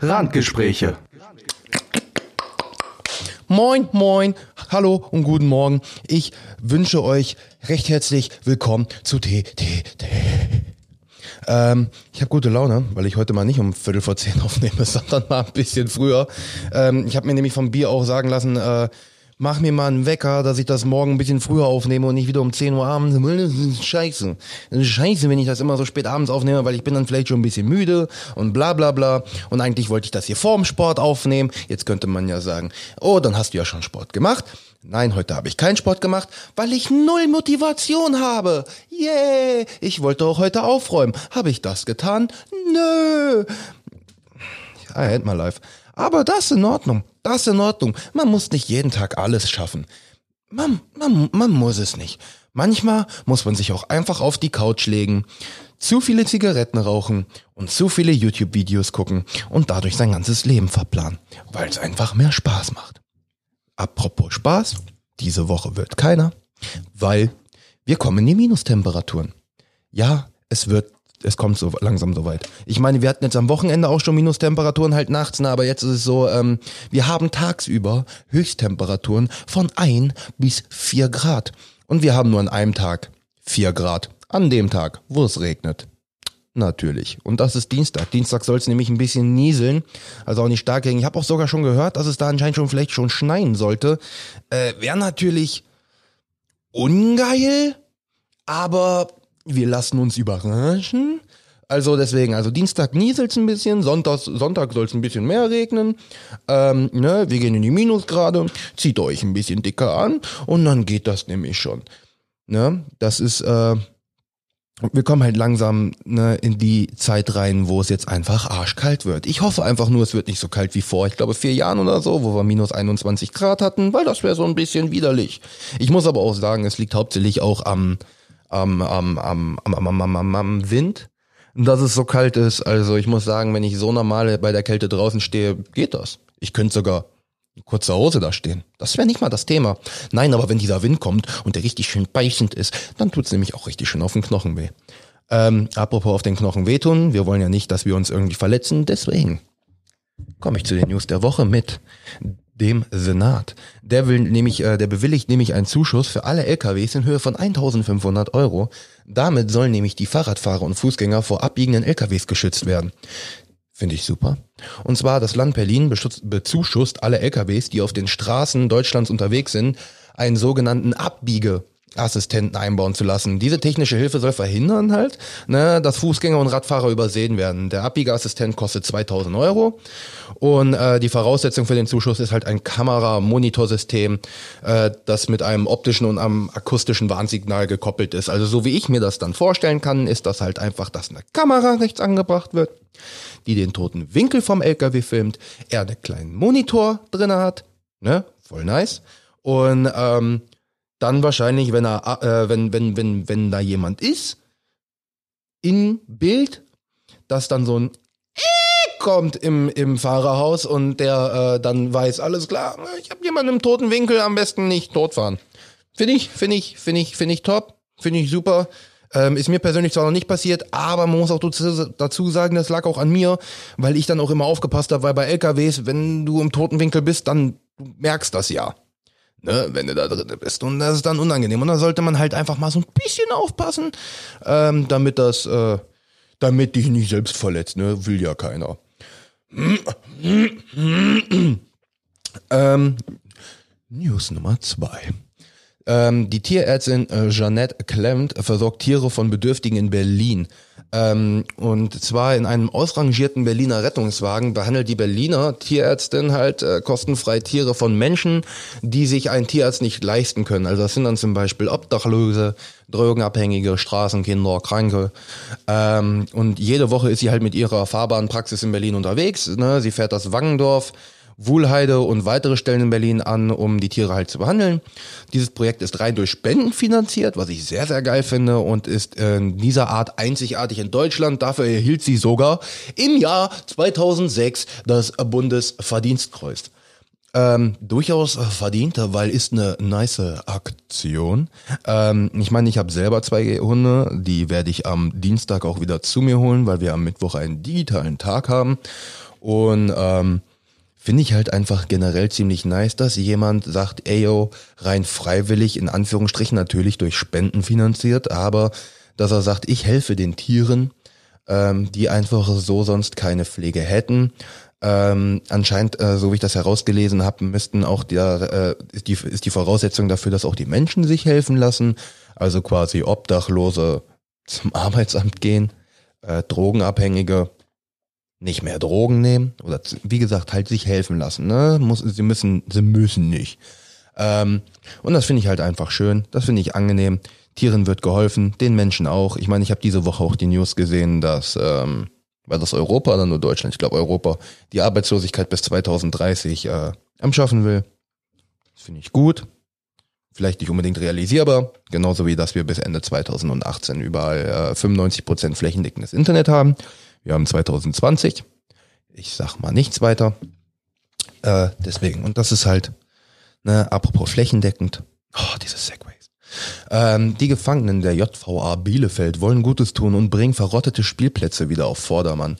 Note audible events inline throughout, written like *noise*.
Randgespräche. Moin, moin, hallo und guten Morgen. Ich wünsche euch recht herzlich willkommen zu T, T, T. Ähm, ich habe gute Laune, weil ich heute mal nicht um Viertel vor zehn aufnehme, *laughs* sondern mal ein bisschen früher. Ähm, ich habe mir nämlich vom Bier auch sagen lassen, äh, mach mir mal einen Wecker, dass ich das morgen ein bisschen früher aufnehme und nicht wieder um 10 Uhr abends. Das ist scheiße. Das ist scheiße, wenn ich das immer so spät abends aufnehme, weil ich bin dann vielleicht schon ein bisschen müde und bla bla bla. Und eigentlich wollte ich das hier vorm Sport aufnehmen. Jetzt könnte man ja sagen, oh, dann hast du ja schon Sport gemacht. Nein, heute habe ich keinen Sport gemacht, weil ich null Motivation habe. Yeah, ich wollte auch heute aufräumen. Habe ich das getan? Nö. I hate my life. Aber das in Ordnung. Das in Ordnung. Man muss nicht jeden Tag alles schaffen. Man, man, man muss es nicht. Manchmal muss man sich auch einfach auf die Couch legen, zu viele Zigaretten rauchen und zu viele YouTube-Videos gucken und dadurch sein ganzes Leben verplanen, weil es einfach mehr Spaß macht. Apropos Spaß, diese Woche wird keiner, weil wir kommen in die Minustemperaturen. Ja, es wird es kommt so langsam so weit. Ich meine, wir hatten jetzt am Wochenende auch schon Minustemperaturen halt nachts, na, aber jetzt ist es so, ähm, wir haben tagsüber Höchsttemperaturen von ein bis vier Grad. Und wir haben nur an einem Tag vier Grad. An dem Tag, wo es regnet. Natürlich. Und das ist Dienstag. Dienstag soll es nämlich ein bisschen nieseln. Also auch nicht stark gegen. Ich habe auch sogar schon gehört, dass es da anscheinend schon vielleicht schon schneien sollte. Äh, Wäre natürlich ungeil, aber wir lassen uns überraschen. Also deswegen, also Dienstag nieselt's ein bisschen, Sonntag, Sonntag soll es ein bisschen mehr regnen. Ähm, ne, wir gehen in die Minusgrade, zieht euch ein bisschen dicker an und dann geht das nämlich schon. Ne, das ist, äh, wir kommen halt langsam ne, in die Zeit rein, wo es jetzt einfach arschkalt wird. Ich hoffe einfach nur, es wird nicht so kalt wie vor, ich glaube, vier Jahren oder so, wo wir minus 21 Grad hatten, weil das wäre so ein bisschen widerlich. Ich muss aber auch sagen, es liegt hauptsächlich auch am, am, am, am, am, am, am, am, am Wind, dass es so kalt ist. Also ich muss sagen, wenn ich so normal bei der Kälte draußen stehe, geht das. Ich könnte sogar in kurzer Hose da stehen. Das wäre nicht mal das Thema. Nein, aber wenn dieser Wind kommt und der richtig schön beißend ist, dann tut's nämlich auch richtig schön auf den Knochen weh. Ähm, apropos auf den Knochen wehtun, wir wollen ja nicht, dass wir uns irgendwie verletzen, deswegen komme ich zu den News der Woche mit dem Senat. Der will nämlich, äh, der bewilligt nämlich einen Zuschuss für alle LKWs in Höhe von 1500 Euro. Damit sollen nämlich die Fahrradfahrer und Fußgänger vor abbiegenden LKWs geschützt werden. Finde ich super. Und zwar das Land Berlin bezuschusst alle LKWs, die auf den Straßen Deutschlands unterwegs sind, einen sogenannten Abbiege Assistenten einbauen zu lassen. Diese technische Hilfe soll verhindern halt, ne, dass Fußgänger und Radfahrer übersehen werden. Der Abbiegeassistent kostet 2000 Euro und äh, die Voraussetzung für den Zuschuss ist halt ein Kamera-Monitorsystem, äh, das mit einem optischen und einem akustischen Warnsignal gekoppelt ist. Also so wie ich mir das dann vorstellen kann, ist das halt einfach, dass eine Kamera rechts angebracht wird, die den toten Winkel vom LKW filmt, er einen kleinen Monitor drinne hat, ne, voll nice und ähm, dann wahrscheinlich, wenn er, äh, wenn, wenn, wenn, wenn da jemand ist, in Bild, dass dann so ein kommt im, im Fahrerhaus und der äh, dann weiß, alles klar, ich habe jemanden im toten Winkel, am besten nicht totfahren. Finde ich, finde ich, finde ich, finde ich top, finde ich super. Ähm, ist mir persönlich zwar noch nicht passiert, aber man muss auch dazu sagen, das lag auch an mir, weil ich dann auch immer aufgepasst habe, weil bei LKWs, wenn du im toten Winkel bist, dann merkst das ja ne, wenn du da drin bist. Und das ist dann unangenehm. Und da sollte man halt einfach mal so ein bisschen aufpassen, ähm, damit das, äh, damit dich nicht selbst verletzt, ne? Will ja keiner. ähm, News Nummer zwei. Ähm, die Tierärztin äh, Jeanette Clement versorgt Tiere von Bedürftigen in Berlin. Ähm, und zwar in einem ausrangierten Berliner Rettungswagen behandelt die Berliner Tierärztin halt äh, kostenfrei Tiere von Menschen, die sich ein Tierarzt nicht leisten können. Also das sind dann zum Beispiel Obdachlose, Drogenabhängige, Straßenkinder, Kranke. Ähm, und jede Woche ist sie halt mit ihrer fahrbaren Praxis in Berlin unterwegs. Ne? Sie fährt das Wangendorf Wuhlheide und weitere Stellen in Berlin an, um die Tiere halt zu behandeln. Dieses Projekt ist rein durch Spenden finanziert, was ich sehr, sehr geil finde und ist in dieser Art einzigartig in Deutschland. Dafür erhielt sie sogar im Jahr 2006 das Bundesverdienstkreuz. Ähm, durchaus verdient, weil ist eine nice Aktion. Ähm, ich meine, ich habe selber zwei Hunde, die werde ich am Dienstag auch wieder zu mir holen, weil wir am Mittwoch einen digitalen Tag haben. Und ähm, finde ich halt einfach generell ziemlich nice, dass jemand sagt, ey yo, rein freiwillig, in Anführungsstrichen natürlich durch Spenden finanziert, aber dass er sagt, ich helfe den Tieren, ähm, die einfach so sonst keine Pflege hätten. Ähm, anscheinend, äh, so wie ich das herausgelesen habe, müssten auch der, äh, ist, die, ist die Voraussetzung dafür, dass auch die Menschen sich helfen lassen. Also quasi Obdachlose zum *laughs* Arbeitsamt gehen, äh, Drogenabhängige nicht mehr Drogen nehmen oder wie gesagt halt sich helfen lassen. Ne? Muss, sie müssen, sie müssen nicht. Ähm, und das finde ich halt einfach schön. Das finde ich angenehm. Tieren wird geholfen, den Menschen auch. Ich meine, ich habe diese Woche auch die News gesehen, dass ähm, war das Europa oder nur Deutschland? Ich glaube Europa die Arbeitslosigkeit bis 2030 äh, am schaffen will. Das finde ich gut. Vielleicht nicht unbedingt realisierbar, genauso wie dass wir bis Ende 2018 überall äh, 95% flächendeckendes Internet haben. Wir haben 2020. Ich sag mal nichts weiter. Äh, deswegen. Und das ist halt, ne, apropos flächendeckend. Oh, diese Segways. Ähm, die Gefangenen der JVA Bielefeld wollen Gutes tun und bringen verrottete Spielplätze wieder auf Vordermann.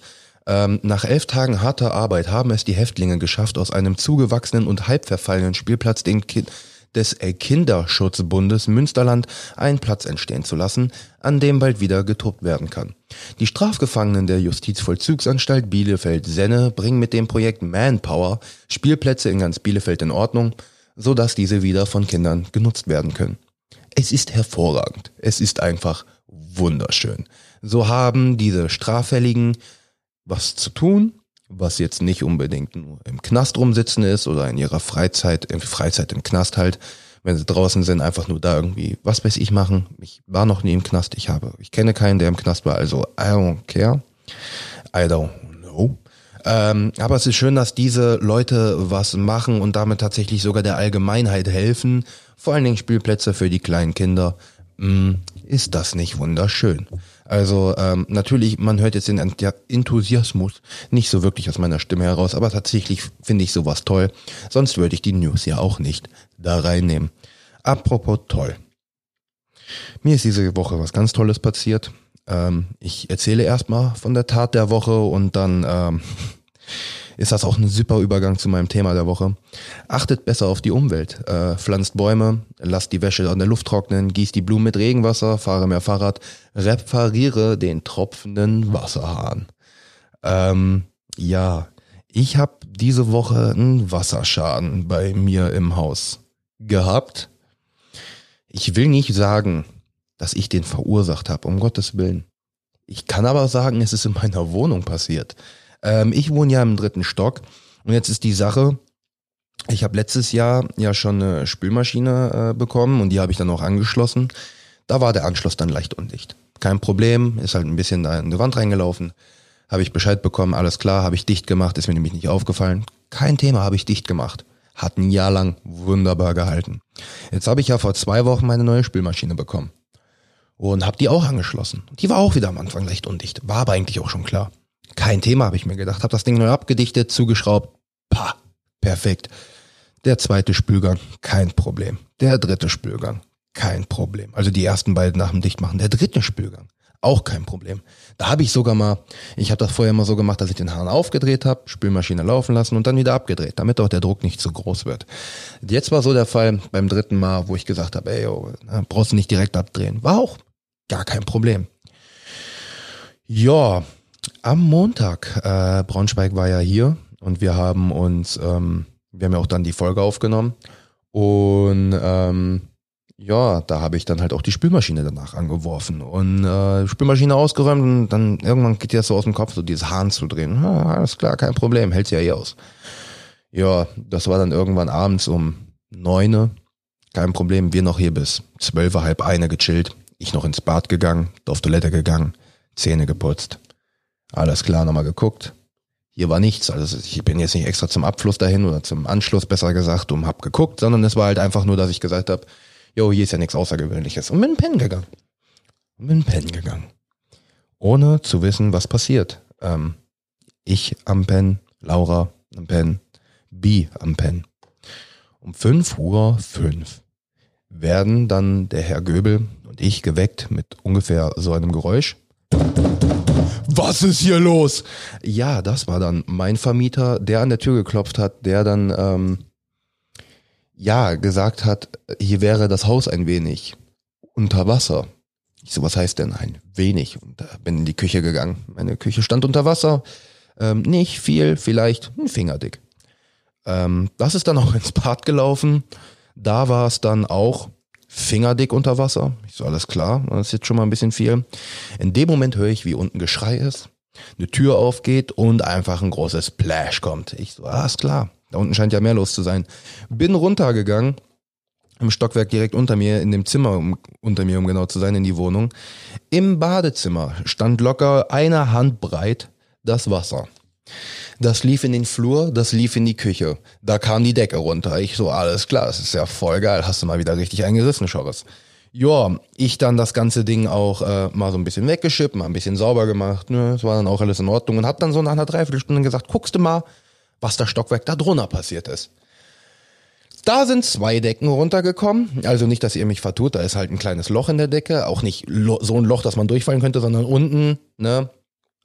Ähm, nach elf Tagen harter Arbeit haben es die Häftlinge geschafft, aus einem zugewachsenen und halb verfallenen Spielplatz den Kind des Kinderschutzbundes Münsterland einen Platz entstehen zu lassen, an dem bald wieder getobt werden kann. Die Strafgefangenen der Justizvollzugsanstalt Bielefeld-Senne bringen mit dem Projekt Manpower Spielplätze in ganz Bielefeld in Ordnung, so dass diese wieder von Kindern genutzt werden können. Es ist hervorragend. Es ist einfach wunderschön. So haben diese Straffälligen was zu tun, was jetzt nicht unbedingt nur im Knast rumsitzen ist oder in ihrer Freizeit, in Freizeit im Knast halt, wenn sie draußen sind, einfach nur da irgendwie, was weiß ich, machen. Ich war noch nie im Knast, ich habe, ich kenne keinen, der im Knast war, also I don't care. I don't know. Ähm, aber es ist schön, dass diese Leute was machen und damit tatsächlich sogar der Allgemeinheit helfen. Vor allen Dingen Spielplätze für die kleinen Kinder. Hm, ist das nicht wunderschön? Also ähm, natürlich, man hört jetzt den Enthusiasmus nicht so wirklich aus meiner Stimme heraus, aber tatsächlich finde ich sowas toll. Sonst würde ich die News ja auch nicht da reinnehmen. Apropos toll. Mir ist diese Woche was ganz Tolles passiert. Ähm, ich erzähle erstmal von der Tat der Woche und dann ähm, *laughs* ist das auch ein super Übergang zu meinem Thema der Woche. Achtet besser auf die Umwelt. Äh, pflanzt Bäume, lasst die Wäsche an der Luft trocknen, gießt die Blumen mit Regenwasser, fahre mehr Fahrrad, repariere den tropfenden Wasserhahn. Ähm, ja, ich habe diese Woche einen Wasserschaden bei mir im Haus gehabt. Ich will nicht sagen, dass ich den verursacht habe, um Gottes Willen. Ich kann aber sagen, es ist in meiner Wohnung passiert. Ähm, ich wohne ja im dritten Stock und jetzt ist die Sache, ich habe letztes Jahr ja schon eine Spülmaschine äh, bekommen und die habe ich dann auch angeschlossen. Da war der Anschluss dann leicht undicht. Kein Problem, ist halt ein bisschen da in die Wand reingelaufen. Habe ich Bescheid bekommen, alles klar, habe ich dicht gemacht, ist mir nämlich nicht aufgefallen. Kein Thema, habe ich dicht gemacht. Hat ein Jahr lang wunderbar gehalten. Jetzt habe ich ja vor zwei Wochen meine neue Spülmaschine bekommen. Und habe die auch angeschlossen. Die war auch wieder am Anfang leicht undicht. War aber eigentlich auch schon klar. Kein Thema, habe ich mir gedacht. Habe das Ding neu abgedichtet, zugeschraubt. Pah, perfekt. Der zweite Spülgang, kein Problem. Der dritte Spülgang, kein Problem. Also die ersten beiden nach dem Dichtmachen. Der dritte Spülgang, auch kein Problem. Da habe ich sogar mal, ich habe das vorher immer so gemacht, dass ich den Hahn aufgedreht habe, Spülmaschine laufen lassen und dann wieder abgedreht, damit auch der Druck nicht zu groß wird. Jetzt war so der Fall beim dritten Mal, wo ich gesagt habe, ey, yo, brauchst du nicht direkt abdrehen. War auch gar kein Problem. Ja, am Montag, äh, Braunschweig war ja hier und wir haben uns, ähm, wir haben ja auch dann die Folge aufgenommen und ähm, ja, da habe ich dann halt auch die Spülmaschine danach angeworfen und äh, Spülmaschine ausgeräumt und dann irgendwann geht dir das so aus dem Kopf, so dieses Hahn zu drehen. Ja, alles klar, kein Problem, hält ja eh aus. Ja, das war dann irgendwann abends um neune, kein Problem, wir noch hier bis zwölf, halb eine gechillt, ich noch ins Bad gegangen, auf Toilette gegangen, Zähne geputzt, alles klar, nochmal geguckt. Hier war nichts. Also ich bin jetzt nicht extra zum Abfluss dahin oder zum Anschluss besser gesagt und hab geguckt, sondern es war halt einfach nur, dass ich gesagt habe, jo, hier ist ja nichts Außergewöhnliches. Und bin pennen gegangen. Und bin pennen gegangen. Ohne zu wissen, was passiert. Ähm, ich am Pen, Laura am Pen, B am Pen. Um fünf Uhr fünf werden dann der Herr Göbel und ich geweckt mit ungefähr so einem Geräusch. Was ist hier los? Ja, das war dann mein Vermieter, der an der Tür geklopft hat, der dann ähm, ja gesagt hat, hier wäre das Haus ein wenig unter Wasser. Ich so, was heißt denn ein wenig? Und da bin in die Küche gegangen. Meine Küche stand unter Wasser. Ähm, nicht viel, vielleicht ein Fingerdick. Ähm, das ist dann auch *laughs* ins Bad gelaufen. Da war es dann auch fingerdick unter Wasser. Ich so, alles klar, das ist jetzt schon mal ein bisschen viel. In dem Moment höre ich, wie unten Geschrei ist, eine Tür aufgeht und einfach ein großes Splash kommt. Ich so, alles klar, da unten scheint ja mehr los zu sein. Bin runtergegangen, im Stockwerk direkt unter mir, in dem Zimmer um, unter mir, um genau zu sein, in die Wohnung. Im Badezimmer stand locker eine Hand breit das Wasser. Das lief in den Flur, das lief in die Küche. Da kam die Decke runter. Ich so, alles klar, das ist ja voll geil. Hast du mal wieder richtig eingerissen, Schorres. Ja, ich dann das ganze Ding auch äh, mal so ein bisschen weggeschippt, mal ein bisschen sauber gemacht. Ne? Das war dann auch alles in Ordnung und hab dann so nach einer Dreiviertelstunde gesagt, guckst du mal, was das Stockwerk da drunter passiert ist. Da sind zwei Decken runtergekommen. Also nicht, dass ihr mich vertut, da ist halt ein kleines Loch in der Decke. Auch nicht so ein Loch, dass man durchfallen könnte, sondern unten, ne,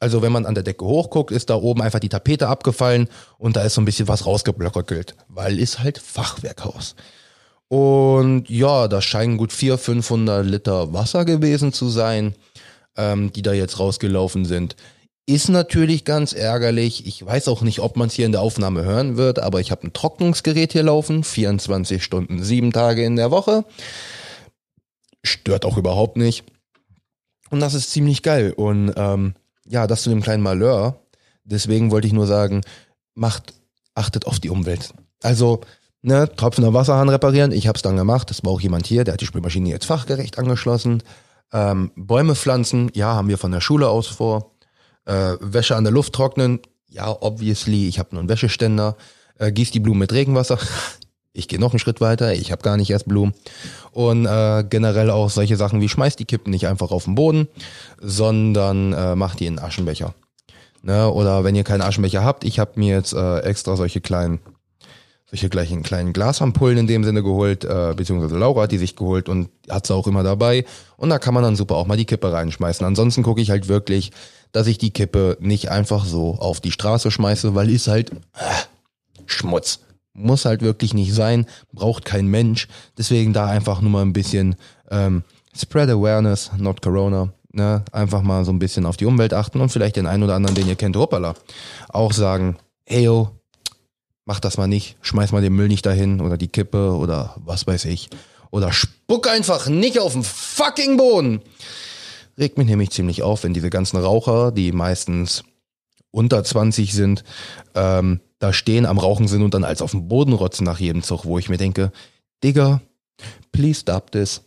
also wenn man an der Decke hochguckt, ist da oben einfach die Tapete abgefallen und da ist so ein bisschen was rausgeblöckelt, weil ist halt Fachwerkhaus. Und ja, da scheinen gut 400, 500 Liter Wasser gewesen zu sein, ähm, die da jetzt rausgelaufen sind. Ist natürlich ganz ärgerlich. Ich weiß auch nicht, ob man es hier in der Aufnahme hören wird, aber ich habe ein Trocknungsgerät hier laufen, 24 Stunden, sieben Tage in der Woche. Stört auch überhaupt nicht. Und das ist ziemlich geil. Und ähm, ja, das zu dem kleinen Malheur. Deswegen wollte ich nur sagen, macht, achtet auf die Umwelt. Also, ne, tropfender Wasserhahn reparieren, ich habe es dann gemacht. Das war auch jemand hier, der hat die Spülmaschine jetzt fachgerecht angeschlossen. Ähm, Bäume pflanzen, ja, haben wir von der Schule aus vor. Äh, Wäsche an der Luft trocknen, ja, obviously, ich habe nur einen Wäscheständer. Äh, gieß die Blumen mit Regenwasser. *laughs* Ich gehe noch einen Schritt weiter, ich habe gar nicht erst Blumen. Und äh, generell auch solche Sachen wie schmeißt die Kippen nicht einfach auf den Boden, sondern äh, macht die in einen Aschenbecher. Ne? Oder wenn ihr keinen Aschenbecher habt, ich habe mir jetzt äh, extra solche kleinen solche gleichen kleinen Glasampullen in dem Sinne geholt, äh, beziehungsweise Laura hat die sich geholt und hat sie auch immer dabei. Und da kann man dann super auch mal die Kippe reinschmeißen. Ansonsten gucke ich halt wirklich, dass ich die Kippe nicht einfach so auf die Straße schmeiße, weil ist halt äh, Schmutz. Muss halt wirklich nicht sein, braucht kein Mensch. Deswegen da einfach nur mal ein bisschen ähm, Spread Awareness, not Corona. Ne? Einfach mal so ein bisschen auf die Umwelt achten und vielleicht den einen oder anderen, den ihr kennt, hoppala, auch sagen, hey yo, mach das mal nicht, schmeiß mal den Müll nicht dahin oder die Kippe oder was weiß ich. Oder spuck einfach nicht auf den fucking Boden. Regt mich nämlich ziemlich auf, wenn diese ganzen Raucher, die meistens unter 20 sind, ähm, da stehen, am Rauchen sind und dann als auf den Boden rotzen nach jedem Zug, wo ich mir denke, Digga, please stop this.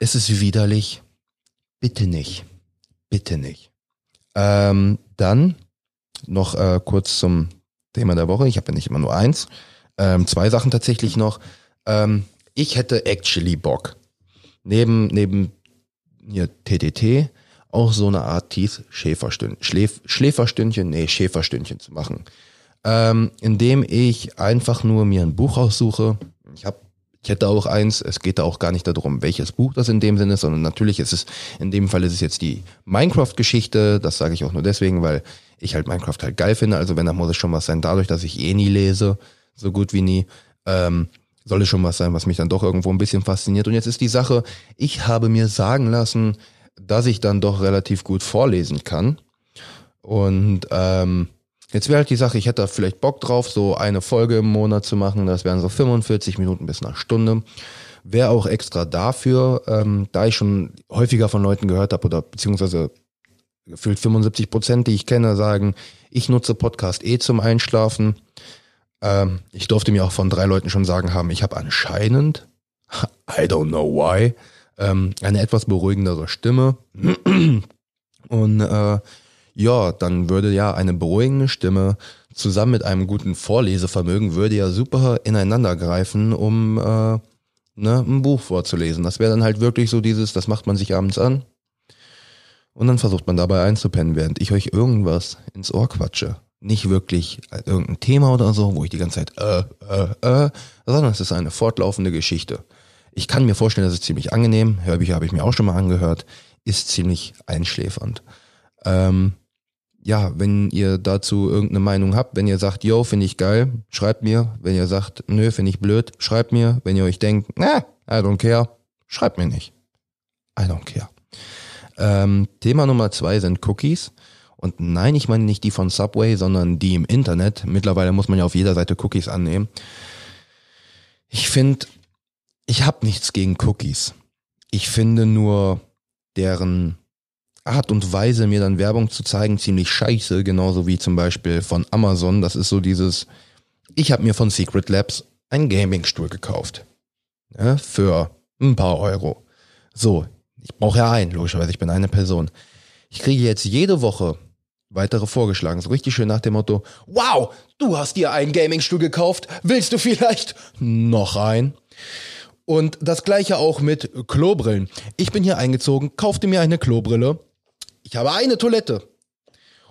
Es ist widerlich. Bitte nicht. Bitte nicht. Ähm, dann noch äh, kurz zum Thema der Woche. Ich habe ja nicht immer nur eins. Ähm, zwei Sachen tatsächlich noch. Ähm, ich hätte actually Bock. Neben, neben hier TTT auch so eine Art Teeth Schäferstündchen, Schläf, Schläferstündchen, nee, Schäferstündchen zu machen. Ähm, indem ich einfach nur mir ein Buch aussuche. Ich habe ich hätte auch eins, es geht da auch gar nicht darum, welches Buch das in dem Sinne ist, sondern natürlich ist es, in dem Fall ist es jetzt die Minecraft-Geschichte, das sage ich auch nur deswegen, weil ich halt Minecraft halt geil finde, also wenn, dann muss es schon was sein, dadurch, dass ich eh nie lese, so gut wie nie, ähm, soll es schon was sein, was mich dann doch irgendwo ein bisschen fasziniert. Und jetzt ist die Sache, ich habe mir sagen lassen, dass ich dann doch relativ gut vorlesen kann. Und ähm, jetzt wäre halt die Sache, ich hätte da vielleicht Bock drauf, so eine Folge im Monat zu machen. Das wären so 45 Minuten bis eine Stunde. Wäre auch extra dafür, ähm, da ich schon häufiger von Leuten gehört habe oder beziehungsweise gefühlt 75 Prozent, die ich kenne, sagen, ich nutze Podcast eh zum Einschlafen. Ähm, ich durfte mir auch von drei Leuten schon sagen haben, ich habe anscheinend, *laughs* I don't know why, ähm, eine etwas beruhigendere Stimme. Und äh, ja, dann würde ja eine beruhigende Stimme zusammen mit einem guten Vorlesevermögen würde ja super ineinander greifen, um äh, ne, ein Buch vorzulesen. Das wäre dann halt wirklich so dieses, das macht man sich abends an und dann versucht man dabei einzupennen, während ich euch irgendwas ins Ohr quatsche. Nicht wirklich irgendein Thema oder so, wo ich die ganze Zeit äh, äh, äh, sondern es ist eine fortlaufende Geschichte. Ich kann mir vorstellen, das ist ziemlich angenehm. Hörbücher habe ich mir auch schon mal angehört. ist ziemlich einschläfernd. Ähm, ja, wenn ihr dazu irgendeine Meinung habt, wenn ihr sagt, yo, finde ich geil, schreibt mir. Wenn ihr sagt, nö, finde ich blöd, schreibt mir. Wenn ihr euch denkt, na, I don't care, schreibt mir nicht. I don't care. Ähm, Thema Nummer zwei sind Cookies. Und nein, ich meine nicht die von Subway, sondern die im Internet. Mittlerweile muss man ja auf jeder Seite Cookies annehmen. Ich finde, ich habe nichts gegen Cookies. Ich finde nur deren Art und Weise, mir dann Werbung zu zeigen, ziemlich scheiße, genauso wie zum Beispiel von Amazon. Das ist so dieses, ich habe mir von Secret Labs einen Gaming-Stuhl gekauft. Ja, für ein paar Euro. So, ich brauche ja einen, logischerweise, ich bin eine Person. Ich kriege jetzt jede Woche weitere vorgeschlagen. So richtig schön nach dem Motto, wow, du hast dir einen Gaming-Stuhl gekauft, willst du vielleicht noch einen? Und das gleiche auch mit Klobrillen. Ich bin hier eingezogen, kaufte mir eine Klobrille ich habe eine Toilette.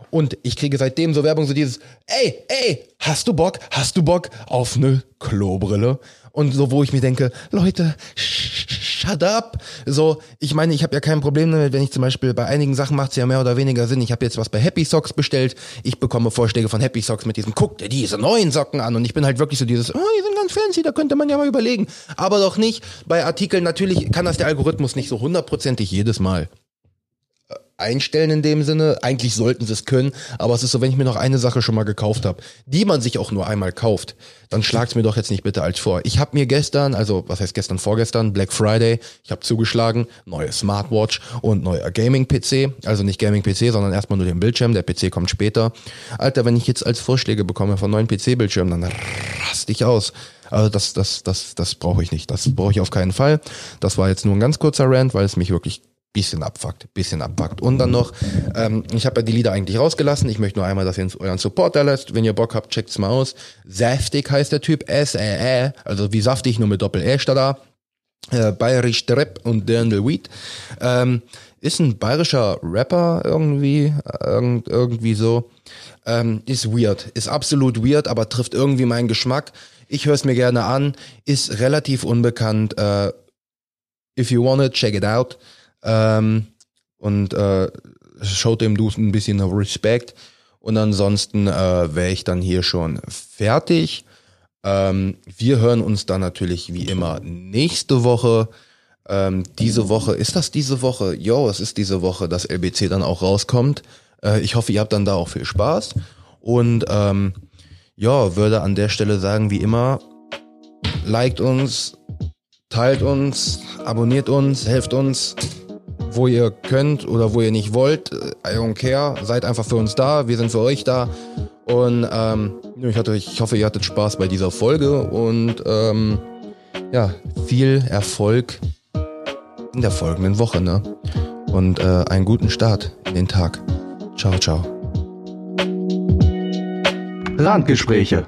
Und ich kriege seitdem so Werbung, so dieses, ey, ey, hast du Bock, hast du Bock auf eine Klobrille? Und so, wo ich mir denke, Leute, shut up. So, ich meine, ich habe ja kein Problem damit, wenn ich zum Beispiel bei einigen Sachen macht es ja mehr oder weniger Sinn. Ich habe jetzt was bei Happy Socks bestellt. Ich bekomme Vorschläge von Happy Socks mit diesem, guck dir diese neuen Socken an. Und ich bin halt wirklich so dieses, oh, die sind ganz fancy, da könnte man ja mal überlegen. Aber doch nicht bei Artikeln. Natürlich kann das der Algorithmus nicht so hundertprozentig jedes Mal einstellen in dem Sinne. Eigentlich sollten sie es können, aber es ist so, wenn ich mir noch eine Sache schon mal gekauft habe, die man sich auch nur einmal kauft, dann schlagt's mir doch jetzt nicht bitte als vor. Ich habe mir gestern, also was heißt gestern, vorgestern, Black Friday, ich habe zugeschlagen, neue Smartwatch und neuer Gaming-PC. Also nicht Gaming-PC, sondern erstmal nur den Bildschirm, der PC kommt später. Alter, wenn ich jetzt als Vorschläge bekomme von neuen PC-Bildschirmen, dann raste ich aus. Also das, das, das, das brauche ich nicht. Das brauche ich auf keinen Fall. Das war jetzt nur ein ganz kurzer Rant, weil es mich wirklich bisschen abfuckt, bisschen abfuckt. Und dann noch, ähm, ich habe ja die Lieder eigentlich rausgelassen. Ich möchte nur einmal, dass ihr uns euren Support da lässt. Wenn ihr Bock habt, checkt's mal aus. Saftig heißt der Typ, S-E-E, also wie saftig, nur mit Doppel-E statt da. Äh, Bayerisch Trip und Dirndl Weed. Ähm, ist ein bayerischer Rapper irgendwie, irgend, irgendwie so. Ähm, ist weird, ist absolut weird, aber trifft irgendwie meinen Geschmack. Ich höre es mir gerne an, ist relativ unbekannt. Äh, if you want it, check it out. Ähm, und äh, schaut dem Du ein bisschen Respekt. Und ansonsten äh, wäre ich dann hier schon fertig. Ähm, wir hören uns dann natürlich wie immer nächste Woche. Ähm, diese Woche, ist das diese Woche? Jo, es ist diese Woche, dass LBC dann auch rauskommt. Äh, ich hoffe, ihr habt dann da auch viel Spaß. Und ähm, ja, würde an der Stelle sagen, wie immer, liked uns, teilt uns, abonniert uns, helft uns wo ihr könnt oder wo ihr nicht wollt. I don't care. Seid einfach für uns da. Wir sind für euch da. Und ähm, ich, hatte, ich hoffe, ihr hattet Spaß bei dieser Folge und ähm, ja, viel Erfolg in der folgenden Woche. Ne? Und äh, einen guten Start in den Tag. Ciao, ciao. Randgespräche